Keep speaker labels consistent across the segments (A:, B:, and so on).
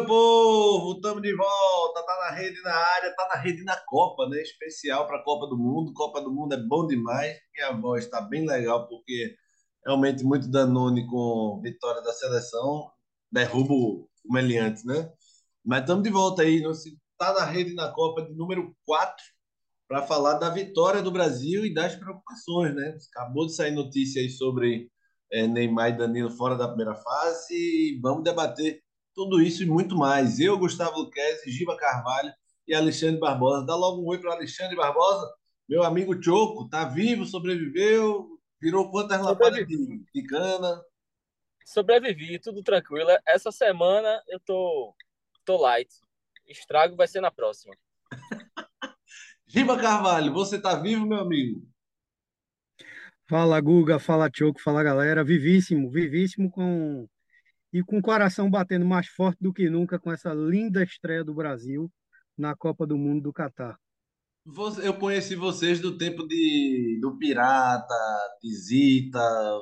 A: Meu povo! Estamos de volta. Tá na rede na área, tá na rede na Copa, né? Especial para a Copa do Mundo. Copa do Mundo é bom demais. Minha voz está bem legal porque realmente muito Danone com vitória da seleção derruba o meliante, né? Mas estamos de volta aí. Tá na rede na Copa de número 4 para falar da vitória do Brasil e das preocupações, né? Acabou de sair notícia aí sobre é, Neymar e Danilo fora da primeira fase e vamos debater tudo isso e muito mais. Eu, Gustavo Luquezzi, Giba Carvalho e Alexandre Barbosa. Dá logo um oi para Alexandre Barbosa. Meu amigo Choco, tá vivo, sobreviveu, virou quantas lapadas de, de cana?
B: Sobrevivi, tudo tranquilo. Essa semana eu tô, tô light. Estrago vai ser na próxima.
A: Giba Carvalho, você tá vivo, meu amigo?
C: Fala, Guga, fala, Choco, fala, galera. Vivíssimo, vivíssimo com e com o coração batendo mais forte do que nunca com essa linda estreia do Brasil na Copa do Mundo do Catar.
A: Eu conheci vocês do tempo de, do Pirata, de Zita.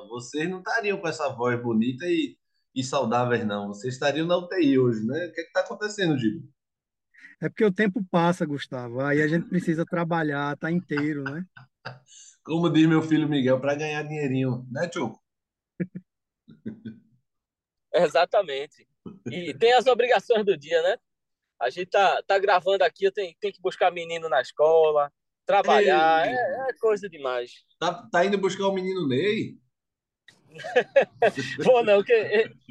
A: Vocês não estariam com essa voz bonita e, e saudáveis, não. Vocês estariam na UTI hoje, né? O que é está acontecendo, Gibo?
C: É porque o tempo passa, Gustavo. Aí a gente precisa trabalhar, tá inteiro, né?
A: Como diz meu filho Miguel, para ganhar dinheirinho, né, Tchuco?
B: Exatamente. E tem as obrigações do dia, né? A gente tá, tá gravando aqui, eu tenho, tenho que buscar menino na escola, trabalhar, é, é, coisa demais.
A: Tá, tá indo buscar o menino Ney?
B: Vou não, que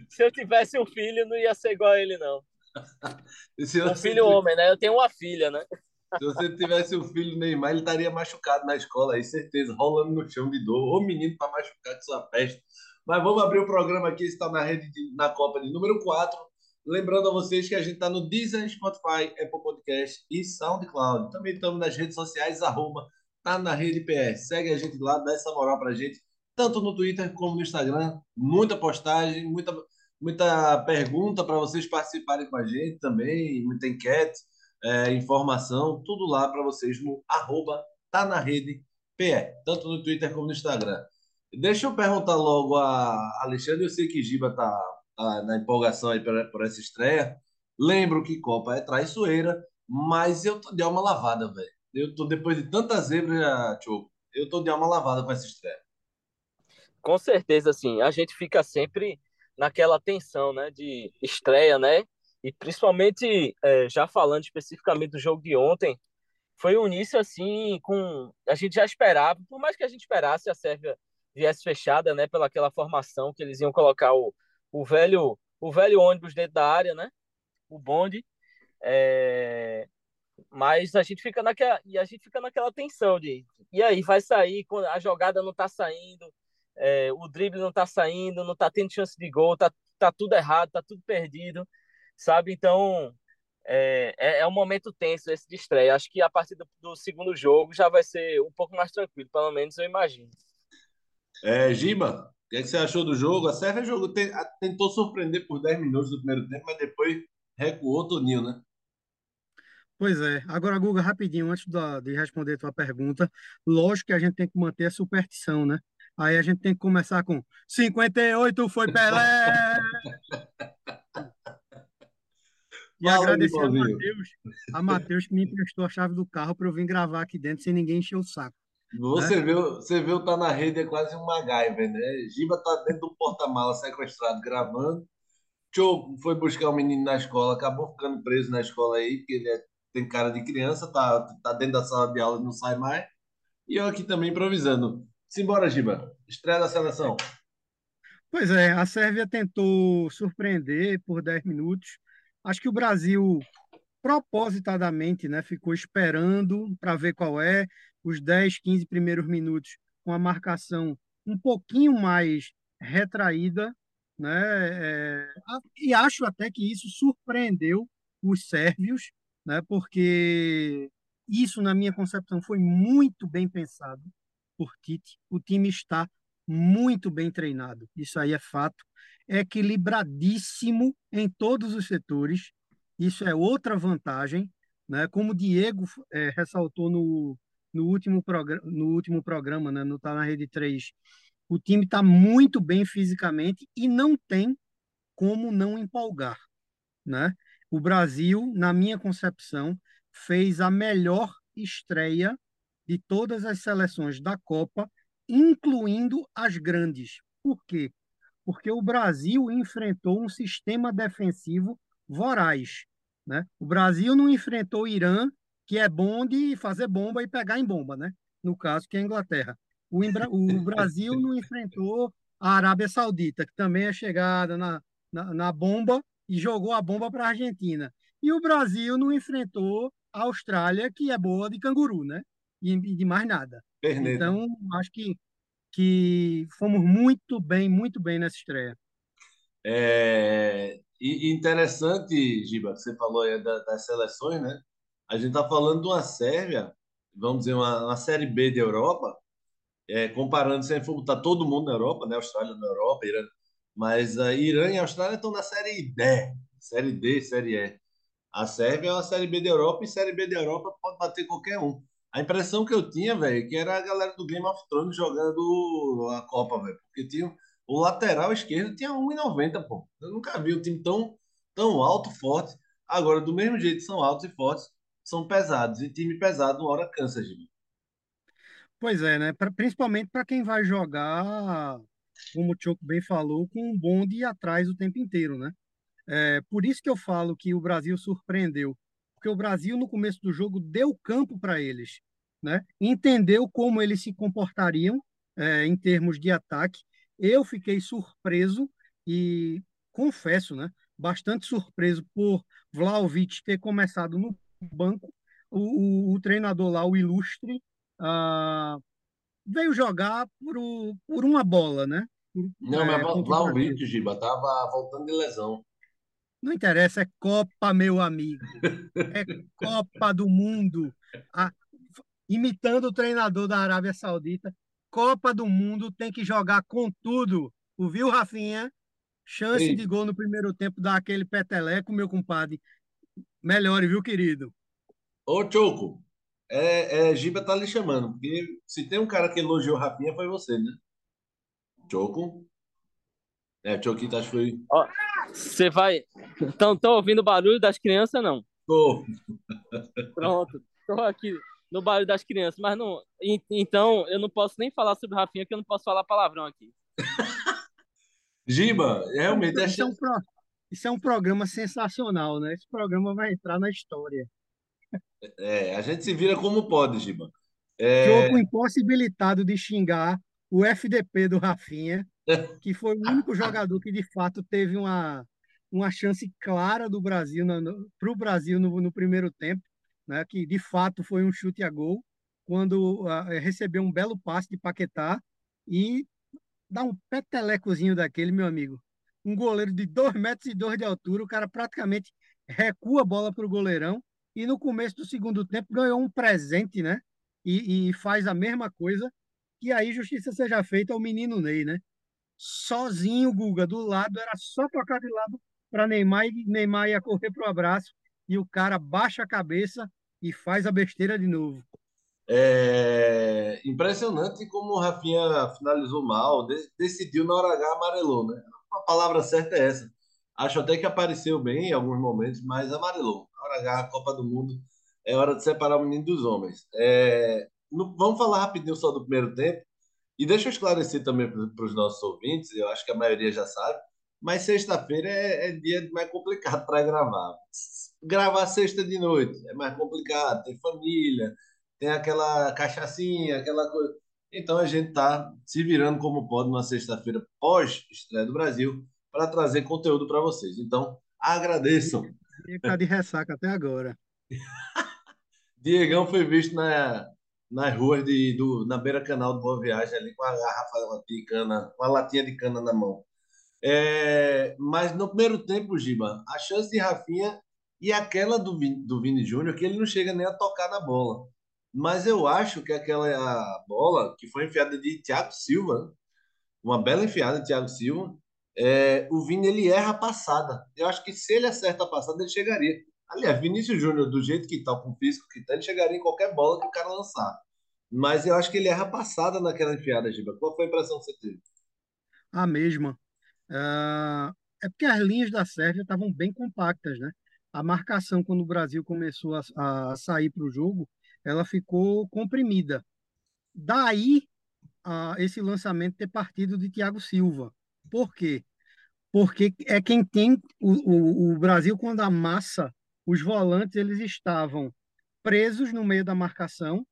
B: se eu tivesse um filho, não ia ser igual a ele, não. um filho homem, né? Eu tenho uma filha, né?
A: Se você tivesse um filho Neymar, ele estaria machucado na escola aí, certeza, rolando no chão de dor. Ô menino para machucar com sua peste. Mas vamos abrir o programa aqui, está na rede de, na Copa de número 4. Lembrando a vocês que a gente está no Deezer, Spotify, Apple Podcast e SoundCloud. Também estamos nas redes sociais, arroba, tá na rede PS. Segue a gente lá, dá essa moral pra gente, tanto no Twitter como no Instagram. Muita postagem, muita, muita pergunta para vocês participarem com a gente também, muita enquete, é, informação, tudo lá para vocês no arroba, tá na rede PE, tanto no Twitter como no Instagram. Deixa eu perguntar logo a Alexandre. Eu sei que Giba tá, tá na empolgação aí por, essa estreia. Lembro que Copa é traiçoeira, mas eu tô de alma lavada, velho. Eu tô, depois de tantas zebras, Tio, eu tô de alma lavada com essa estreia.
B: Com certeza, sim. A gente fica sempre naquela tensão, né, de estreia, né? E principalmente, é, já falando especificamente do jogo de ontem, foi um início assim com a gente já esperava, por mais que a gente esperasse a Sérvia viesse fechada, né, pela aquela formação que eles iam colocar o, o velho o velho ônibus dentro da área, né, o bonde, é... mas a gente fica naquela e a gente fica naquela tensão de e aí vai sair quando a jogada não tá saindo, é... o drible não tá saindo, não tá tendo chance de gol, tá tá tudo errado, tá tudo perdido, sabe? Então é, é, é, um momento tenso esse de estreia. Acho que a partir do, do, segundo jogo já vai ser um pouco mais tranquilo, pelo menos eu imagino.
A: É, Giba, o que, é que, você achou do jogo? A Sérvia jogou, tentou surpreender por 10 minutos do primeiro tempo, mas depois recuou Toninho, né?
C: Pois é. Agora, Guga, rapidinho, antes da, de responder a tua pergunta, lógico que a gente tem que manter a superstição, né? Aí a gente tem que começar com 58 foi Pelé! e Fala, agradecer a Matheus, a Matheus que me emprestou a chave do carro para eu vir gravar aqui dentro sem ninguém encher o saco.
A: Você, né? viu, você viu, tá na rede, é quase um MacGyver, né? Giba tá dentro do porta-mala sequestrado, gravando. Tchô foi buscar o um menino na escola, acabou ficando preso na escola aí, porque ele é, tem cara de criança, tá, tá dentro da sala de aula e não sai mais. E eu aqui também improvisando. Simbora, Giba. Estreia da seleção.
C: Pois é, a Sérvia tentou surpreender por 10 minutos. Acho que o Brasil propositadamente, né, ficou esperando para ver qual é os 10, 15 primeiros minutos com a marcação um pouquinho mais retraída, né? É, e acho até que isso surpreendeu os sérvios, né? Porque isso, na minha concepção, foi muito bem pensado por Tite. O time está muito bem treinado, isso aí é fato. É equilibradíssimo em todos os setores, isso é outra vantagem, né? Como o Diego é, ressaltou no, no último, programa, no último programa, né, no Tá na Rede 3, o time está muito bem fisicamente e não tem como não empolgar. né? O Brasil, na minha concepção, fez a melhor estreia de todas as seleções da Copa, incluindo as grandes. Por quê? Porque o Brasil enfrentou um sistema defensivo voraz. Né? O Brasil não enfrentou o Irã, que é bom de fazer bomba e pegar em bomba, né? no caso, que é a Inglaterra. O, o Brasil não enfrentou a Arábia Saudita, que também é chegada na, na, na bomba e jogou a bomba para a Argentina. E o Brasil não enfrentou a Austrália, que é boa de canguru, né? E, e de mais nada. Perneta. Então, acho que, que fomos muito bem, muito bem nessa estreia.
A: É interessante, Giba, que você falou aí das seleções, né? A gente está falando de uma Sérvia, vamos dizer, uma, uma Série B da Europa, é, comparando, se for botar todo mundo na Europa, né? Austrália na Europa, Irã, mas a Irã e a Austrália estão na Série D, Série D, Série E. A Sérvia é uma Série B da Europa e Série B da Europa pode bater qualquer um. A impressão que eu tinha, velho, é que era a galera do Game of Thrones jogando a Copa, velho, porque tinha o lateral esquerdo tinha 1,90, pô. Eu nunca vi um time tão, tão alto, forte. Agora, do mesmo jeito, são altos e fortes, são pesados. E time pesado, uma hora cansa, gente.
C: Pois é, né? Pra, principalmente para quem vai jogar, como o Choco bem falou, com um bonde atrás o tempo inteiro, né? É, por isso que eu falo que o Brasil surpreendeu. Porque o Brasil, no começo do jogo, deu campo para eles, né? Entendeu como eles se comportariam é, em termos de ataque. Eu fiquei surpreso e confesso, né? Bastante surpreso por Vlaovic ter começado no banco. O, o, o treinador lá, o Ilustre, ah, veio jogar por, o, por uma bola, né?
A: Não, é, mas Vlaovic, Giba, estava voltando de lesão.
C: Não interessa, é Copa, meu amigo. É Copa do Mundo. A, imitando o treinador da Arábia Saudita. Copa do Mundo tem que jogar com tudo. Ouviu, Rafinha? Chance de gol no primeiro tempo, dá aquele peteleco, meu compadre. Melhore, viu, querido?
A: Ô, Choco, é, é, Giba tá lhe chamando, porque se tem um cara que elogiou Rafinha, foi você, né? Choco? É, Choquito, acho que foi.
B: Você vai. Então, tô ouvindo o barulho das crianças, não?
A: Tô.
B: Pronto, tô aqui no barulho das crianças, mas não. Então, eu não posso nem falar sobre Rafinha, porque eu não posso falar palavrão aqui.
A: Giba, realmente.
C: Isso é, um pro... Isso é um programa sensacional, né? Esse programa vai entrar na história.
A: É, a gente se vira como pode, Giba. É...
C: Jogo impossibilitado de xingar o FDP do Rafinha, que foi o único jogador que de fato teve uma, uma chance clara do Brasil para o Brasil no, no, primeiro tempo, né, que de fato foi um chute a gol, quando uh, recebeu um belo passe de Paquetá e dá um petelecozinho daquele, meu amigo. Um goleiro de 2 metros e dois de altura, o cara praticamente recua a bola para o goleirão e no começo do segundo tempo ganhou um presente, né? E, e, faz a mesma coisa. E aí, justiça seja feita ao menino Ney, né? Sozinho, Guga, do lado, era só tocar de lado para Neymar e Neymar ia correr para o abraço. E o cara baixa a cabeça e faz a besteira de novo.
A: É impressionante como o Rafinha finalizou mal, decidiu na hora H amarelou, né? A palavra certa é essa. Acho até que apareceu bem em alguns momentos, mas amarelou hora a Copa do Mundo, é hora de separar o menino dos homens. É, no, vamos falar rapidinho só do primeiro tempo. E deixa eu esclarecer também para os nossos ouvintes, eu acho que a maioria já sabe, mas sexta-feira é, é, dia mais complicado para gravar. Gravar sexta de noite é mais complicado, tem família, tem aquela cachaçinha, aquela coisa. Então a gente está se virando como pode numa sexta-feira pós-estreia do Brasil para trazer conteúdo para vocês. Então agradeçam
C: ele tá de ressaca até agora.
A: Diegão foi visto na, nas ruas de, do, na beira canal do Boa Viagem ali com a garrafa de cana, com a latinha de cana na mão. É, mas no primeiro tempo, Giba, a chance de Rafinha e aquela do, do Vini Júnior, que ele não chega nem a tocar na bola. Mas eu acho que aquela bola que foi enfiada de Thiago Silva, uma bela enfiada de Thiago Silva, é, o Vini ele erra a passada. Eu acho que se ele acerta a passada, ele chegaria. Aliás, Vinícius Júnior, do jeito que está, com o físico que está, ele chegaria em qualquer bola que o cara lançar. Mas eu acho que ele erra a passada naquela enfiada, Giba. Qual foi a impressão que você teve?
C: A mesma. Uh, é porque as linhas da Sérvia estavam bem compactas, né? A marcação, quando o Brasil começou a, a sair para o jogo, ela ficou comprimida. Daí, a, esse lançamento ter partido de Thiago Silva. Por quê? Porque é quem tem o, o, o Brasil, quando amassa, os volantes eles estavam presos no meio da marcação,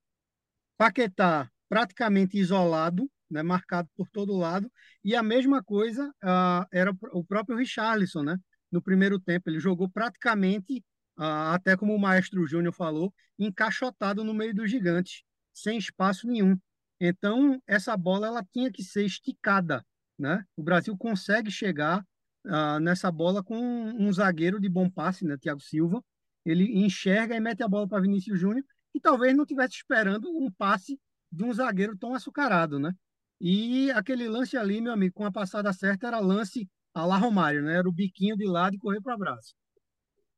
C: Paquetá praticamente isolado, né, marcado por todo lado, e a mesma coisa uh, era o próprio Richarlison, né? No primeiro tempo, ele jogou praticamente, até como o Maestro Júnior falou, encaixotado no meio dos gigantes, sem espaço nenhum. Então, essa bola ela tinha que ser esticada, né? O Brasil consegue chegar uh, nessa bola com um zagueiro de bom passe, né, Thiago Silva. Ele enxerga e mete a bola para Vinícius Júnior e talvez não tivesse esperando um passe de um zagueiro tão açucarado, né? E aquele lance ali, meu amigo, com a passada certa, era lance a lá Romário, né? Era o biquinho de lado e correr para o abraço.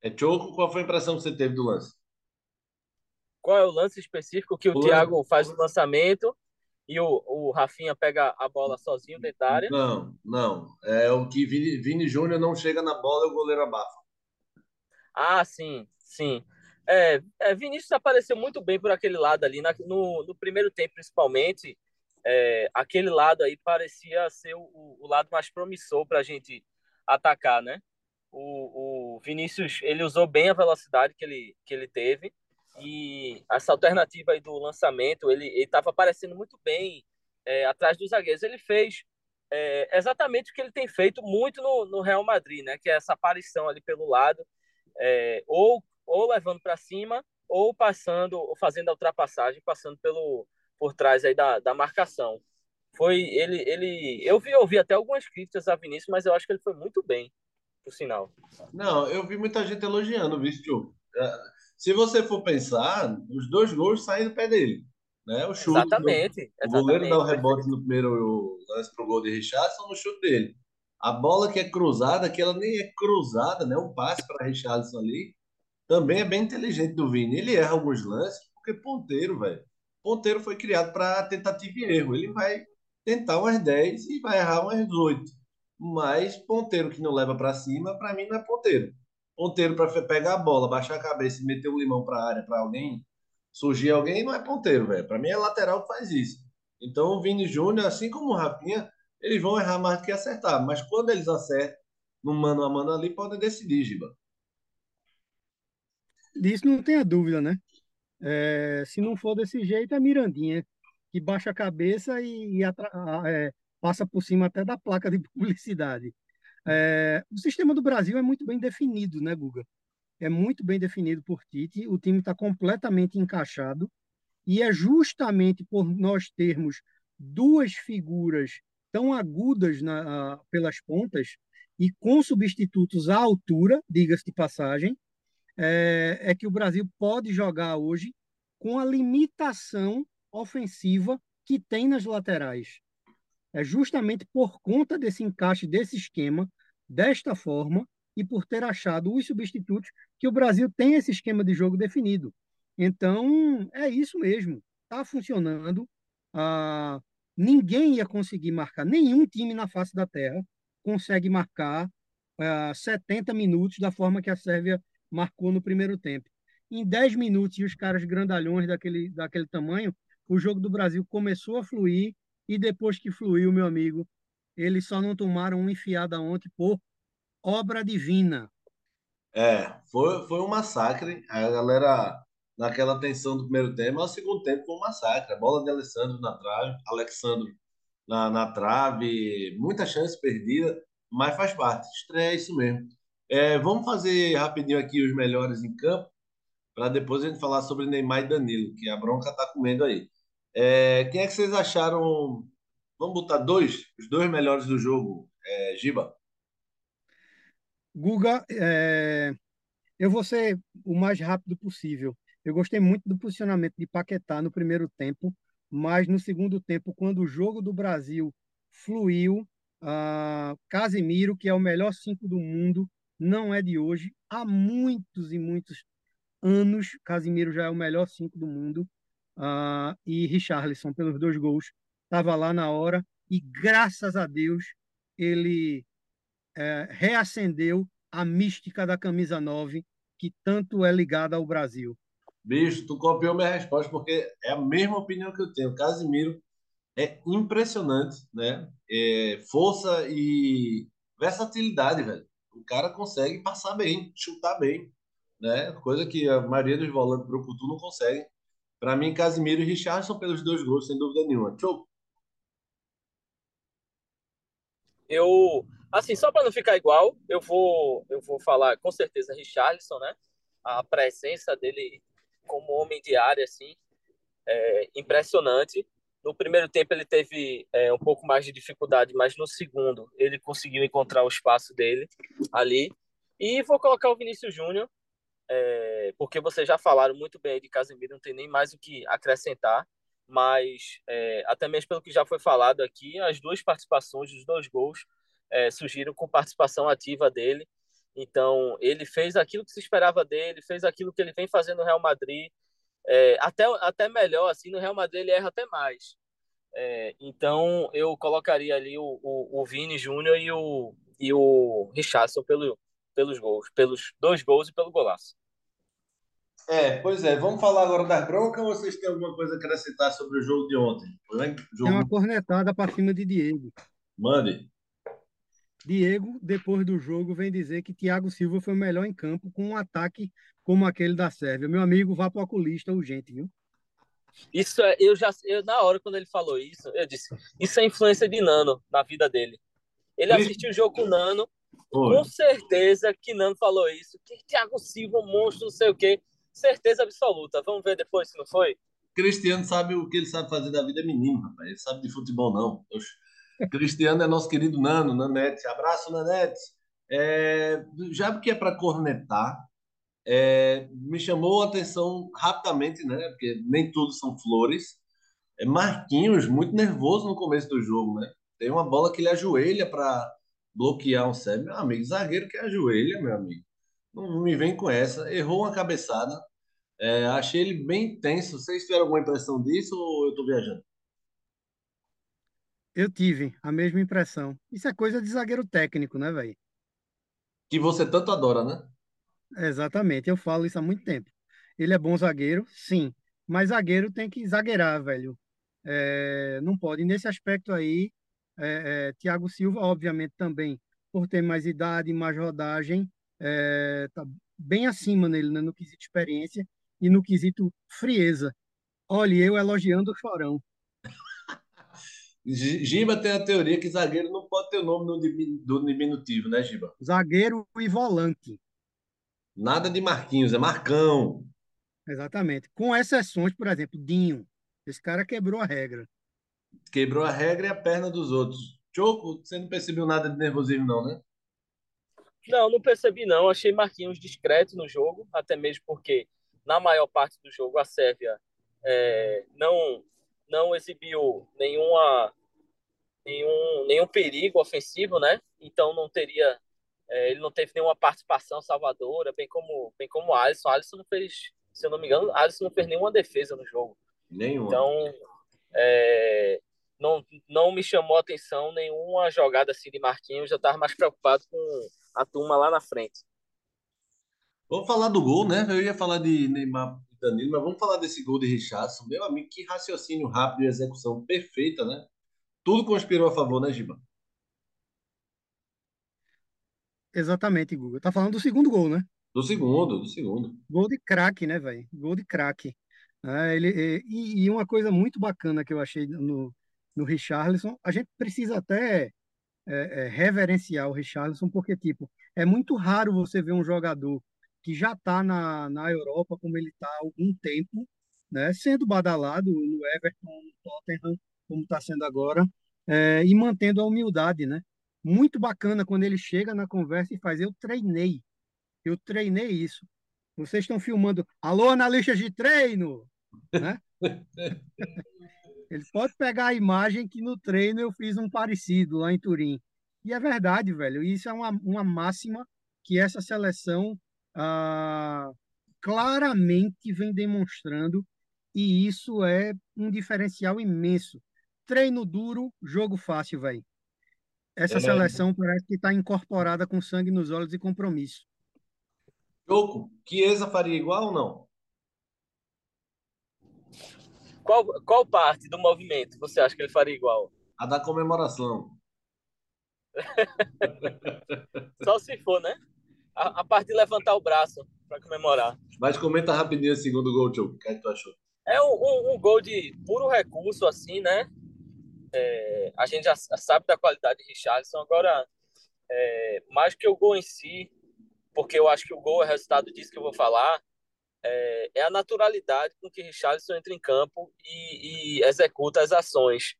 A: É Choco, qual foi a impressão que você teve do lance?
B: Qual é o lance específico que o, o Thiago faz o lançamento e o, o Rafinha pega a bola sozinho dentro da área?
A: Não, não. É o que Vini, Vini Júnior não chega na bola e o goleiro abafa.
B: Ah, sim, sim. É, é, Vinícius apareceu muito bem por aquele lado ali, na, no, no primeiro tempo principalmente é, aquele lado aí parecia ser o, o lado mais promissor para a gente atacar, né? O, o, Vinícius ele usou bem a velocidade que ele, que ele teve e essa alternativa aí do lançamento ele estava aparecendo muito bem é, atrás dos zagueiros. Ele fez é, exatamente o que ele tem feito muito no, no, Real Madrid, né? Que é essa aparição ali pelo lado, é, ou, ou levando para cima, ou passando, ou fazendo a ultrapassagem, passando pelo, por trás aí da, da marcação. Foi ele, ele, eu vi, eu vi até algumas críticas a Vinícius, mas eu acho que ele foi muito bem, por sinal.
A: Não, eu vi muita gente elogiando o Vinícius. É, se você for pensar, os dois gols saem do pé dele. Né? O chute.
B: Exatamente.
A: O goleiro dá o rebote no primeiro lance pro gol de Richardson no chute dele. A bola que é cruzada, que ela nem é cruzada, né? Um passe para Richardson ali, também é bem inteligente do Vini. Ele erra alguns lances, porque ponteiro, velho ponteiro foi criado para tentativa e erro. Ele vai tentar umas 10 e vai errar umas 8. Mas ponteiro que não leva para cima, para mim não é ponteiro. Ponteiro para pegar a bola, baixar a cabeça e meter um limão para a área para alguém, surgir alguém, não é ponteiro, velho. Para mim é lateral que faz isso. Então o Vini Júnior, assim como o Rafinha, eles vão errar mais do que acertar. Mas quando eles acertam, no mano a mano ali, podem decidir, Giba.
C: Disso não tenha dúvida, né? É, se não for desse jeito, é Mirandinha, que baixa a cabeça e, e é, passa por cima até da placa de publicidade. É, o sistema do Brasil é muito bem definido, né, Guga? É muito bem definido por Tite, o time está completamente encaixado, e é justamente por nós termos duas figuras tão agudas na, pelas pontas e com substitutos à altura, diga-se de passagem, é, é que o Brasil pode jogar hoje com a limitação ofensiva que tem nas laterais. É justamente por conta desse encaixe desse esquema, desta forma, e por ter achado os substitutos, que o Brasil tem esse esquema de jogo definido. Então, é isso mesmo. Está funcionando. Ah, ninguém ia conseguir marcar, nenhum time na face da Terra consegue marcar ah, 70 minutos da forma que a Sérvia marcou no primeiro tempo. Em 10 minutos, e os caras grandalhões daquele, daquele tamanho, o jogo do Brasil começou a fluir, e depois que fluiu, meu amigo, eles só não tomaram uma enfiada ontem por obra divina.
A: É, foi, foi um massacre. A galera, naquela tensão do primeiro tempo, o segundo tempo foi um massacre. A bola de Alessandro na trave, Alexandre na, na trave, muita chance perdida, mas faz parte. Estreia é isso mesmo. É, vamos fazer rapidinho aqui os melhores em campo, para depois a gente falar sobre Neymar e Danilo, que a bronca está comendo aí. É, quem é que vocês acharam? Vamos botar dois, os dois melhores do jogo, é, Giba.
C: Guga, é, eu vou ser o mais rápido possível. Eu gostei muito do posicionamento de Paquetá no primeiro tempo, mas no segundo tempo, quando o jogo do Brasil fluiu, uh, Casemiro, que é o melhor cinco do mundo, não é de hoje. Há muitos e muitos anos, Casimiro já é o melhor cinco do mundo. Uh, e Richarlison, pelos dois gols, estava lá na hora. E graças a Deus, ele é, reacendeu a mística da camisa 9, que tanto é ligada ao Brasil.
A: Bicho, tu copiou minha resposta, porque é a mesma opinião que eu tenho. Casimiro é impressionante, né? É, força e versatilidade, velho. O cara consegue passar bem, chutar bem, né? Coisa que a maioria dos volantes pro futuro não consegue. Para mim, Casimiro e Richard são pelos dois gols, sem dúvida nenhuma. Show.
B: Eu, assim, só para não ficar igual, eu vou, eu vou falar com certeza Richarlison, né? A presença dele como homem de área, assim, é impressionante. No primeiro tempo ele teve é, um pouco mais de dificuldade, mas no segundo ele conseguiu encontrar o espaço dele ali. E vou colocar o Vinícius Júnior, é, porque vocês já falaram muito bem de Casemiro, não tem nem mais o que acrescentar mas é, até mesmo pelo que já foi falado aqui, as duas participações, os dois gols é, surgiram com participação ativa dele. Então, ele fez aquilo que se esperava dele, fez aquilo que ele vem fazendo no Real Madrid, é, até, até melhor, assim, no Real Madrid ele erra até mais. É, então, eu colocaria ali o, o, o Vini Júnior e o, e o Richardson pelo, pelos gols, pelos dois gols e pelo golaço.
A: É, pois é. Vamos falar agora das broncas ou vocês têm alguma coisa a acrescentar sobre o jogo de ontem?
C: Jogo... Tem uma cornetada para cima de Diego.
A: Mande.
C: Diego, depois do jogo, vem dizer que Thiago Silva foi o melhor em campo com um ataque como aquele da Sérvia. Meu amigo, vá para o oculista urgente, viu?
B: Isso é, eu já, eu, na hora quando ele falou isso, eu disse: Isso é influência de Nano na vida dele. Ele assistiu o jogo com o Nano, Oi. com certeza que Nano falou isso. Que Thiago Silva, um monstro, não sei o quê. Certeza absoluta. Vamos ver depois se não foi?
A: Cristiano sabe o que ele sabe fazer da vida é menino, rapaz. Ele sabe de futebol, não. Cristiano é nosso querido Nano, Nanete. Abraço, Nanete. É, já que é para cornetar, é, me chamou a atenção rapidamente, né? Porque nem tudo são flores. É Marquinhos muito nervoso no começo do jogo, né? Tem uma bola que ele ajoelha para bloquear um sérvio. Meu amigo, zagueiro que ajoelha, meu amigo. Não me vem com essa. Errou uma cabeçada. É, achei ele bem tenso. Vocês tiveram alguma impressão disso ou eu estou viajando?
C: Eu tive a mesma impressão. Isso é coisa de zagueiro técnico, né, velho?
A: Que você tanto adora, né?
C: Exatamente, eu falo isso há muito tempo. Ele é bom zagueiro, sim, mas zagueiro tem que zagueirar, velho. É, não pode. nesse aspecto aí, é, é, Thiago Silva, obviamente, também, por ter mais idade, mais rodagem, é, tá bem acima nele, né, no quesito experiência e no quesito frieza. Olha, eu elogiando o Chorão.
A: Giba tem a teoria que zagueiro não pode ter o nome do diminutivo, né, Giba?
C: Zagueiro e volante.
A: Nada de Marquinhos, é Marcão.
C: Exatamente. Com exceções, por exemplo, Dinho. Esse cara quebrou a regra.
A: Quebrou a regra e a perna dos outros. Choco, você não percebeu nada de nervosismo, não, né?
B: Não, não percebi não. Achei Marquinhos discreto no jogo, até mesmo porque na maior parte do jogo a Sérvia é, não não exibiu nenhuma nenhum nenhum perigo ofensivo, né? Então não teria é, ele não teve nenhuma participação salvadora, bem como bem como Alisson. Alisson não fez, se eu não me engano, Alisson não fez nenhuma defesa no jogo.
A: Nenhuma.
B: Então é, não, não me chamou a atenção nenhuma jogada assim de Marquinhos. Eu estava mais preocupado com a turma lá na frente.
A: Vamos falar do gol, né? Eu ia falar de Neymar e Danilo, mas vamos falar desse gol de Richardson. Meu amigo, que raciocínio rápido e execução perfeita, né? Tudo conspirou a favor, né, Giba?
C: Exatamente, Guga. Tá falando do segundo gol, né?
A: Do segundo, do segundo.
C: Gol de craque, né, velho? Gol de craque. É, ele, e, e, uma coisa muito bacana que eu achei no, no Richarlison, a gente precisa até é, é, reverenciar o Richarlison, porque, tipo, é muito raro você ver um jogador que já está na, na Europa, como ele está há algum tempo, né, sendo badalado no Everton, no Tottenham, como está sendo agora, e mantendo a humildade, né? Muito bacana quando ele chega na conversa e faz, eu treinei, eu treinei isso. Vocês estão filmando, alô, analistas de treino, né? Ele pode pegar a imagem que no treino eu fiz um parecido lá em Turim. E é verdade, velho. Isso é uma, uma máxima que essa seleção ah, claramente vem demonstrando, e isso é um diferencial imenso. Treino duro, jogo fácil, velho. essa é... seleção parece que está incorporada com sangue nos olhos e compromisso.
A: Choco, Chiesa faria igual ou não?
B: Qual, qual parte do movimento você acha que ele faria igual?
A: A da comemoração.
B: Só se for, né? A, a parte de levantar o braço para comemorar.
A: Mas comenta rapidinho o segundo gol, Tio. O que, é que tu achou?
B: É um, um, um, gol de puro recurso, assim, né? É, a gente já sabe da qualidade de Richardson. Agora, é, mais que o gol em si, porque eu acho que o gol é resultado disso que eu vou falar, é, é a naturalidade com que Richardson entra em campo e, e executa as ações.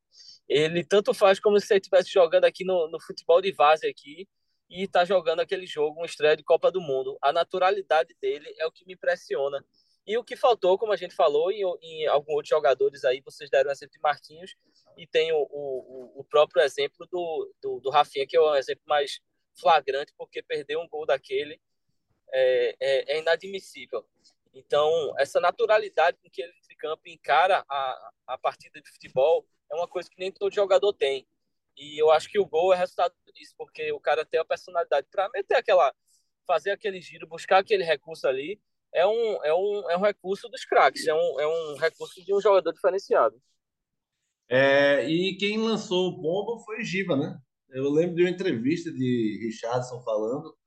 B: Ele tanto faz como se ele estivesse jogando aqui no, no futebol de base aqui e está jogando aquele jogo, um estreia de Copa do Mundo. A naturalidade dele é o que me impressiona. E o que faltou, como a gente falou, em, em alguns outros jogadores aí, vocês deram exemplo de Marquinhos, e tem o, o, o próprio exemplo do, do, do Rafinha, que é o exemplo mais flagrante, porque perder um gol daquele é, é, é inadmissível. Então, essa naturalidade com que ele entre campo encara a, a partida de futebol é uma coisa que nem todo jogador tem. E eu acho que o gol é resultado disso, porque o cara tem a personalidade para meter aquela, fazer aquele giro, buscar aquele recurso ali. É um, é um, é um recurso dos craques, é um, é um recurso de um jogador diferenciado.
A: É, e quem lançou o bombo foi Giva, né? Eu lembro de uma entrevista de Richardson falando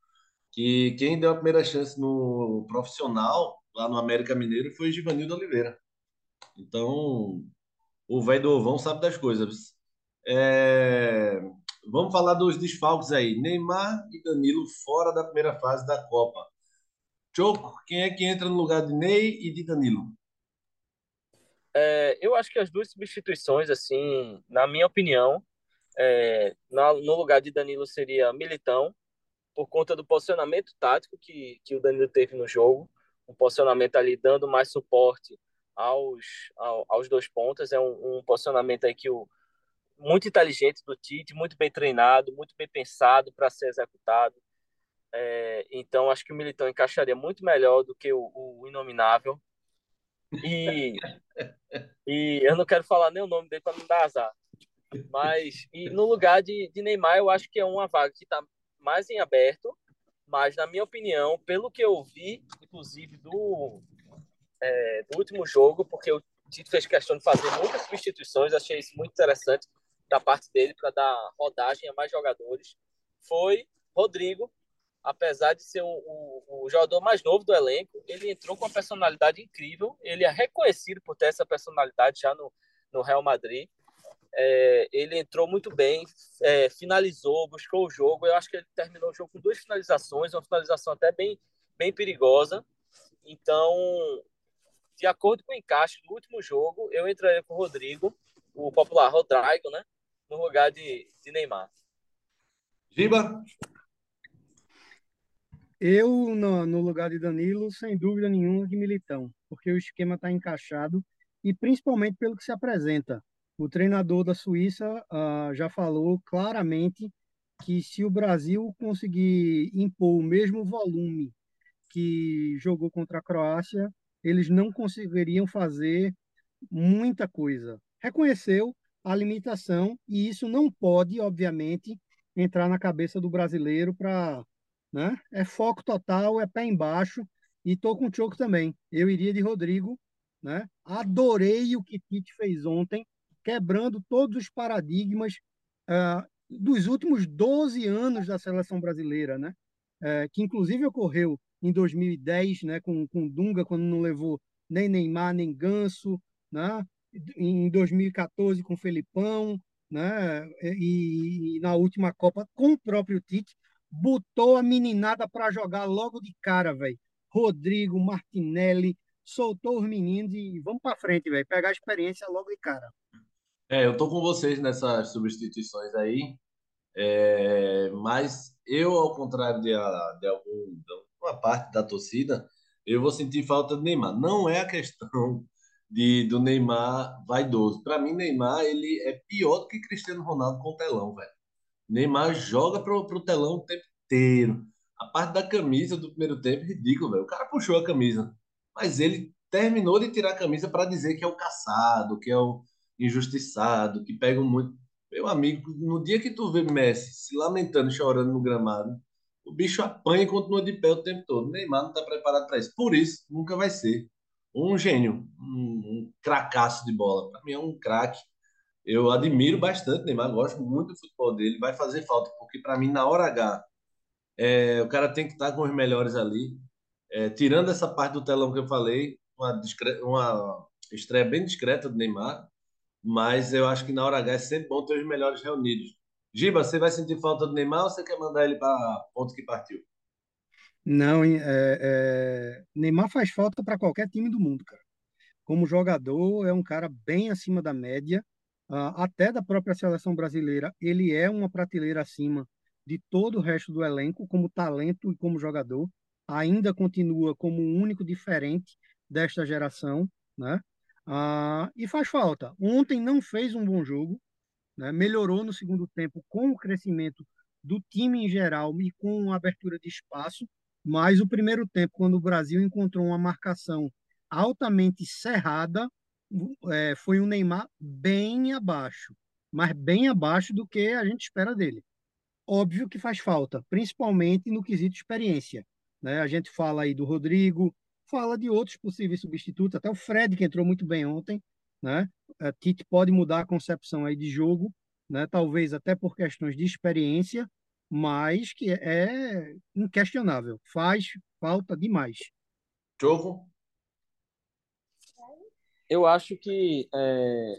A: que quem deu a primeira chance no profissional, lá no América Mineiro, foi Givanildo Oliveira. Então, o velho do ovão sabe das coisas. É... Vamos falar dos desfalques aí. Neymar e Danilo fora da primeira fase da Copa. Choco, quem é que entra no lugar de Ney e de Danilo?
B: É, eu acho que as duas substituições, assim, na minha opinião, é, na, no lugar de Danilo seria Militão, por conta do posicionamento tático que, que o Danilo teve no jogo, um posicionamento ali dando mais suporte aos, aos dois pontas, é um, um posicionamento aí que o, muito inteligente do Tite, muito bem treinado, muito bem pensado para ser executado. É, então, acho que o Militão encaixaria muito melhor do que o, o Inominável. E, e eu não quero falar nem o nome dele para não dar azar. Mas e no lugar de, de Neymar, eu acho que é uma vaga que está mais em aberto. Mas, na minha opinião, pelo que eu vi, inclusive, do, é, do último jogo, porque o Tite fez questão de fazer muitas substituições, achei isso muito interessante da parte dele para dar rodagem a mais jogadores, foi Rodrigo, apesar de ser o, o, o, jogador mais novo do elenco, ele entrou com uma personalidade incrível. Ele é reconhecido por ter essa personalidade já no, no Real Madrid. É, ele entrou muito bem, é, finalizou, buscou o jogo. Eu acho que ele terminou o jogo com duas finalizações, uma finalização até bem, bem perigosa. Então, de acordo com o encaixe do último jogo, eu entraria com o Rodrigo, o popular Rodrigo, né? No lugar de, de Neymar.
A: Giba?
C: Eu, no, no, lugar de Danilo, sem dúvida nenhuma, de Militão, porque o esquema está encaixado e principalmente pelo que se apresenta. O treinador da Suíça uh, já falou claramente que se o Brasil conseguir impor o mesmo volume que jogou contra a Croácia, eles não conseguiriam fazer muita coisa. Reconheceu a limitação e isso não pode, obviamente, entrar na cabeça do brasileiro para né? É foco total, é pé embaixo e tô com o Choco também. Eu iria de Rodrigo, né? Adorei o que Tite fez ontem, quebrando todos os paradigmas uh, dos últimos 12 anos da seleção brasileira, né? Uh, que inclusive ocorreu em 2010, né? Com, com Dunga, quando não levou nem Neymar, nem Ganso, né? Em 2014 com Felipão, né? E, e na última Copa com o próprio Tite botou a meninada para jogar logo de cara, velho. Rodrigo, Martinelli, soltou os meninos e vamos para frente, velho. Pegar a experiência logo de cara.
A: É, eu tô com vocês nessas substituições aí, é, mas eu, ao contrário de, de, algum, de uma parte da torcida, eu vou sentir falta de Neymar. Não é a questão de, do Neymar vaidoso. Para mim, Neymar ele é pior do que Cristiano Ronaldo com telão, velho. Neymar joga pro, pro telão o tempo inteiro. A parte da camisa do primeiro tempo, ridículo, velho. O cara puxou a camisa. Mas ele terminou de tirar a camisa para dizer que é o caçado, que é o injustiçado, que pega muito. Meu amigo, no dia que tu vê Messi se lamentando, chorando no gramado, o bicho apanha e continua de pé o tempo todo. Neymar não está preparado para isso. Por isso, nunca vai ser um gênio, um, um cracaço de bola. Para mim é um craque. Eu admiro bastante Neymar, gosto muito do futebol dele. Vai fazer falta, porque para mim, na hora H, é, o cara tem que estar com os melhores ali. É, tirando essa parte do telão que eu falei, uma, uma estreia bem discreta do Neymar, mas eu acho que na hora H é sempre bom ter os melhores reunidos. Giba, você vai sentir falta do Neymar ou você quer mandar ele para ponto que partiu?
C: Não, é, é, Neymar faz falta para qualquer time do mundo, cara. Como jogador, é um cara bem acima da média, uh, até da própria seleção brasileira. Ele é uma prateleira acima de todo o resto do elenco, como talento e como jogador. Ainda continua como o único diferente desta geração, né? Uh, e faz falta. Ontem não fez um bom jogo, né? melhorou no segundo tempo com o crescimento do time em geral e com a abertura de espaço, mas o primeiro tempo, quando o Brasil encontrou uma marcação altamente cerrada, é, foi um Neymar bem abaixo, mas bem abaixo do que a gente espera dele. Óbvio que faz falta, principalmente no quesito experiência. Né? A gente fala aí do Rodrigo, fala de outros possíveis substitutos, até o Fred, que entrou muito bem ontem, né? A Tite pode mudar a concepção aí de jogo, né? Talvez até por questões de experiência, mas que é inquestionável. Faz falta demais.
A: Jogo?
B: Eu acho que é,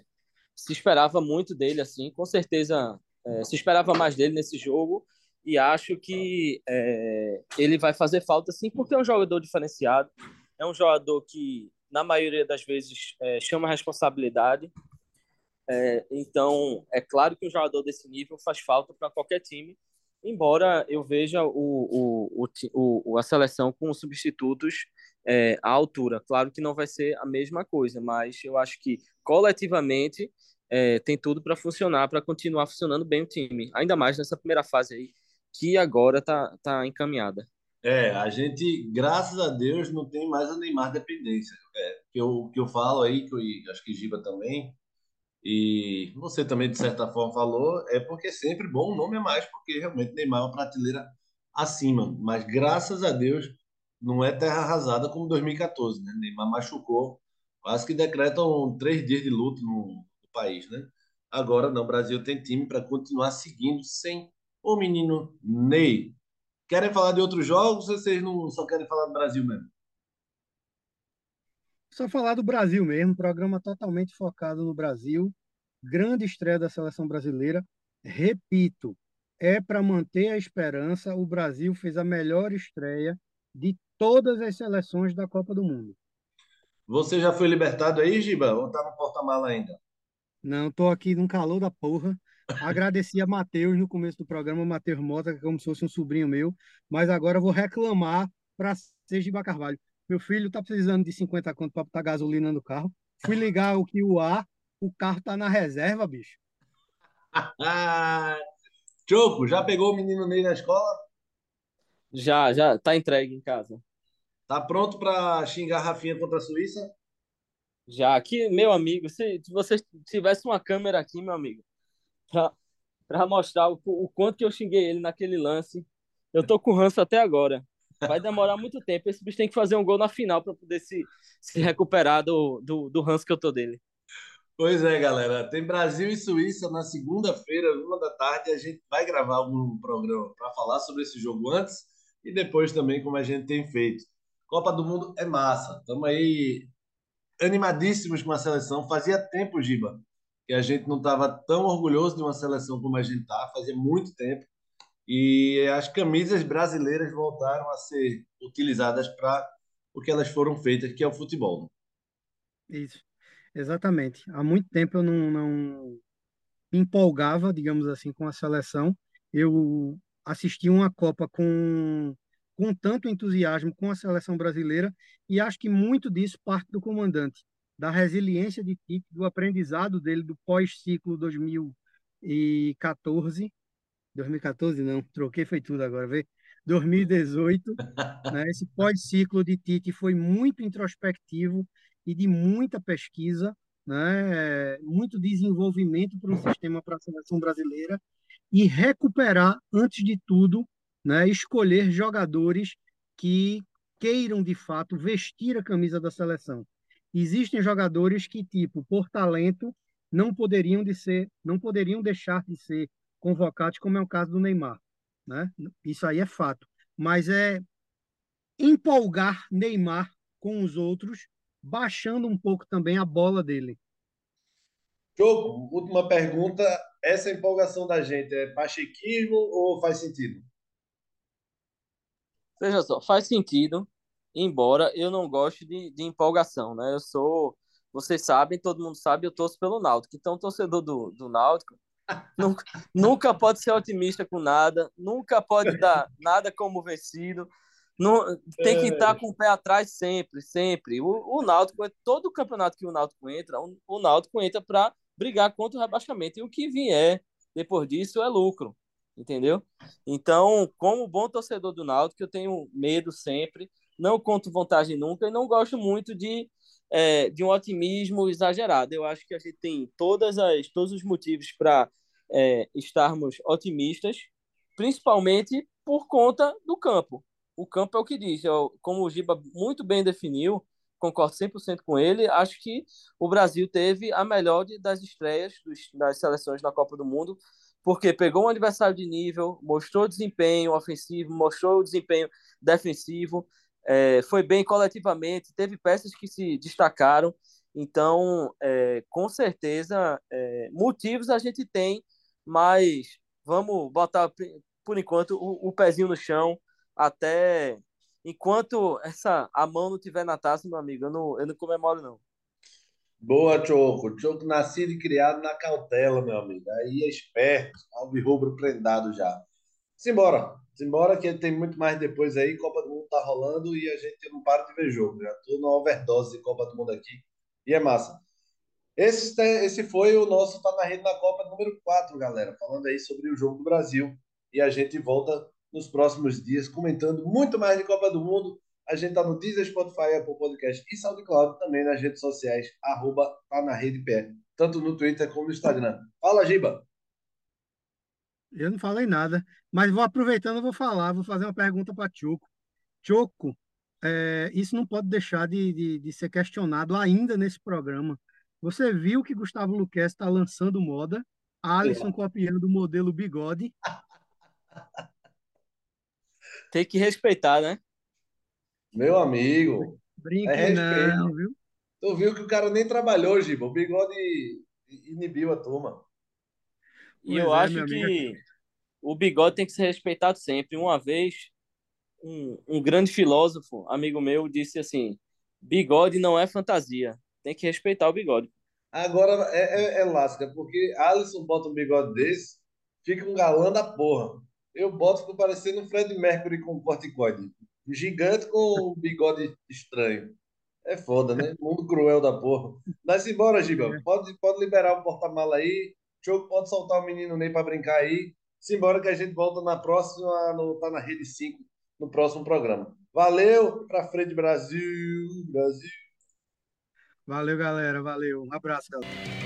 B: se esperava muito dele, assim, com certeza é, se esperava mais dele nesse jogo e acho que é, ele vai fazer falta, sim, porque é um jogador diferenciado, é um jogador que na maioria das vezes, é, chama responsabilidade. É, então, é claro que um jogador desse nível faz falta para qualquer time, embora eu veja o, o, o, o, a seleção com substitutos é, à altura. Claro que não vai ser a mesma coisa, mas eu acho que coletivamente é, tem tudo para funcionar, para continuar funcionando bem o time, ainda mais nessa primeira fase aí, que agora está tá encaminhada.
A: É, a gente, graças a Deus, não tem mais a Neymar dependência. É, que eu, que eu falo aí, que eu, acho que Giba também, e você também, de certa forma, falou, é porque é sempre bom o nome é mais, porque realmente Neymar é uma prateleira acima. Mas graças a Deus, não é terra arrasada como 2014, né? Neymar machucou, quase que decretam três dias de luto no, no país, né? Agora não, o Brasil tem time para continuar seguindo sem o menino Ney. Querem falar de outros jogos ou vocês não só querem falar do Brasil mesmo?
C: Só falar do Brasil mesmo, programa totalmente focado no Brasil. Grande estreia da seleção brasileira. Repito, é para manter a esperança. O Brasil fez a melhor estreia de todas as seleções da Copa do Mundo.
A: Você já foi libertado aí, Giba? Ou tá no porta-mala ainda?
C: Não, tô aqui num calor da porra. Agradeci a Matheus no começo do programa, Matheus Mota, que é como se fosse um sobrinho meu, mas agora vou reclamar para Sergiba Carvalho. Meu filho tá precisando de 50 conto para botar gasolina no carro. Fui ligar o que o ar, o carro tá na reserva, bicho.
A: Choco, já pegou o menino Ney na escola?
B: Já, já, tá entregue em casa.
A: Tá pronto para xingar a Rafinha contra a Suíça?
B: Já, aqui, meu amigo, se, se você tivesse uma câmera aqui, meu amigo, para mostrar o, o quanto que eu xinguei ele naquele lance. Eu tô com ranço até agora. Vai demorar muito tempo. Esse bicho tem que fazer um gol na final para poder se, se recuperar do, do, do ranço que eu tô dele.
A: Pois é, galera. Tem Brasil e Suíça na segunda-feira, uma da tarde. A gente vai gravar um programa para falar sobre esse jogo antes e depois também, como a gente tem feito. Copa do Mundo é massa. Estamos aí animadíssimos com a seleção. Fazia tempo, Giba, a gente não estava tão orgulhoso de uma seleção como a gente está, fazia muito tempo. E as camisas brasileiras voltaram a ser utilizadas para o que elas foram feitas, que é o futebol.
C: Isso, exatamente. Há muito tempo eu não, não empolgava, digamos assim, com a seleção. Eu assisti uma Copa com, com tanto entusiasmo com a seleção brasileira e acho que muito disso parte do comandante da resiliência de Tite, do aprendizado dele do pós-ciclo 2014. 2014 não, troquei foi tudo agora, vê? 2018, né? Esse pós-ciclo de Tite foi muito introspectivo e de muita pesquisa, né, muito desenvolvimento para o sistema para a seleção brasileira e recuperar, antes de tudo, né, escolher jogadores que queiram de fato vestir a camisa da seleção. Existem jogadores que, tipo, por talento, não poderiam de ser, não poderiam deixar de ser convocados, como é o caso do Neymar, né? Isso aí é fato. Mas é empolgar Neymar com os outros, baixando um pouco também a bola dele.
A: Choco, última pergunta. Essa empolgação da gente é pachequismo ou faz sentido?
B: Veja só, faz sentido, embora eu não goste de, de empolgação, né? Eu sou, vocês sabem, todo mundo sabe, eu torço pelo Náutico. Então, torcedor do, do Náutico nunca, nunca pode ser otimista com nada, nunca pode dar nada como vencido. Não, tem que estar é. com o pé atrás sempre, sempre. O, o Náutico, todo campeonato que o Náutico entra, o, o Náutico entra para brigar contra o rebaixamento. E o que vier depois disso é lucro, entendeu? Então, como bom torcedor do Náutico, eu tenho medo sempre, não conto vantagem nunca e não gosto muito de, é, de um otimismo exagerado. Eu acho que a gente tem todas as, todos os motivos para é, estarmos otimistas, principalmente por conta do campo. O campo é o que diz, eu, como o Giba muito bem definiu, concordo 100% com ele. Acho que o Brasil teve a melhor das estreias dos, das seleções na Copa do Mundo, porque pegou um adversário de nível, mostrou desempenho ofensivo, mostrou desempenho defensivo, é, foi bem coletivamente, teve peças que se destacaram. Então, é, com certeza, é, motivos a gente tem, mas vamos botar, por enquanto, o, o pezinho no chão até enquanto essa a mão não tiver na taça, meu amigo, eu não, eu não comemoro, não.
A: Boa, Choco. Choco nascido e criado na cautela, meu amigo. Aí é esperto, alvirrubro prendado já. Simbora. Simbora, que tem muito mais depois aí. Copa do Mundo tá rolando e a gente não para de ver jogo. Já tô numa overdose de Copa do Mundo aqui. E é massa. Esse, esse foi o nosso Tá na Rede na Copa número 4, galera. Falando aí sobre o jogo do Brasil. E a gente volta nos próximos dias, comentando muito mais de Copa do Mundo. A gente tá no Deezer, Spotify, Apple Podcast e SoundCloud, também nas redes sociais, arroba tá na rede pé, tanto no Twitter como no Instagram. Fala, Giba!
C: Eu não falei nada, mas vou aproveitando, vou falar, vou fazer uma pergunta para Choco. Choco, é, isso não pode deixar de, de, de, ser questionado ainda nesse programa. Você viu que Gustavo Luquez está lançando moda, Alisson copiando o modelo bigode.
B: Tem que respeitar, né?
A: Meu amigo.
C: Brinca é não, viu?
A: Tu viu que o cara nem trabalhou, Giba. O bigode inibiu a turma.
B: E eu é, acho que o bigode tem que ser respeitado sempre. Uma vez, um, um grande filósofo, amigo meu, disse assim: bigode não é fantasia. Tem que respeitar o bigode.
A: Agora é, é, é lasca, porque Alisson bota um bigode desse, fica um galã da porra eu boto ficou parecendo um Fred Mercury com corticoide. Gigante com um bigode estranho. É foda, né? Mundo cruel da porra. Mas embora, Giba. É. Pode, pode liberar o porta-mala aí. Choco pode soltar o menino Ney para brincar aí. Simbora que a gente volta na próxima, no, tá na Rede 5, no próximo programa. Valeu, pra frente, Brasil, Brasil.
C: Valeu, galera, valeu. Um abraço, galera.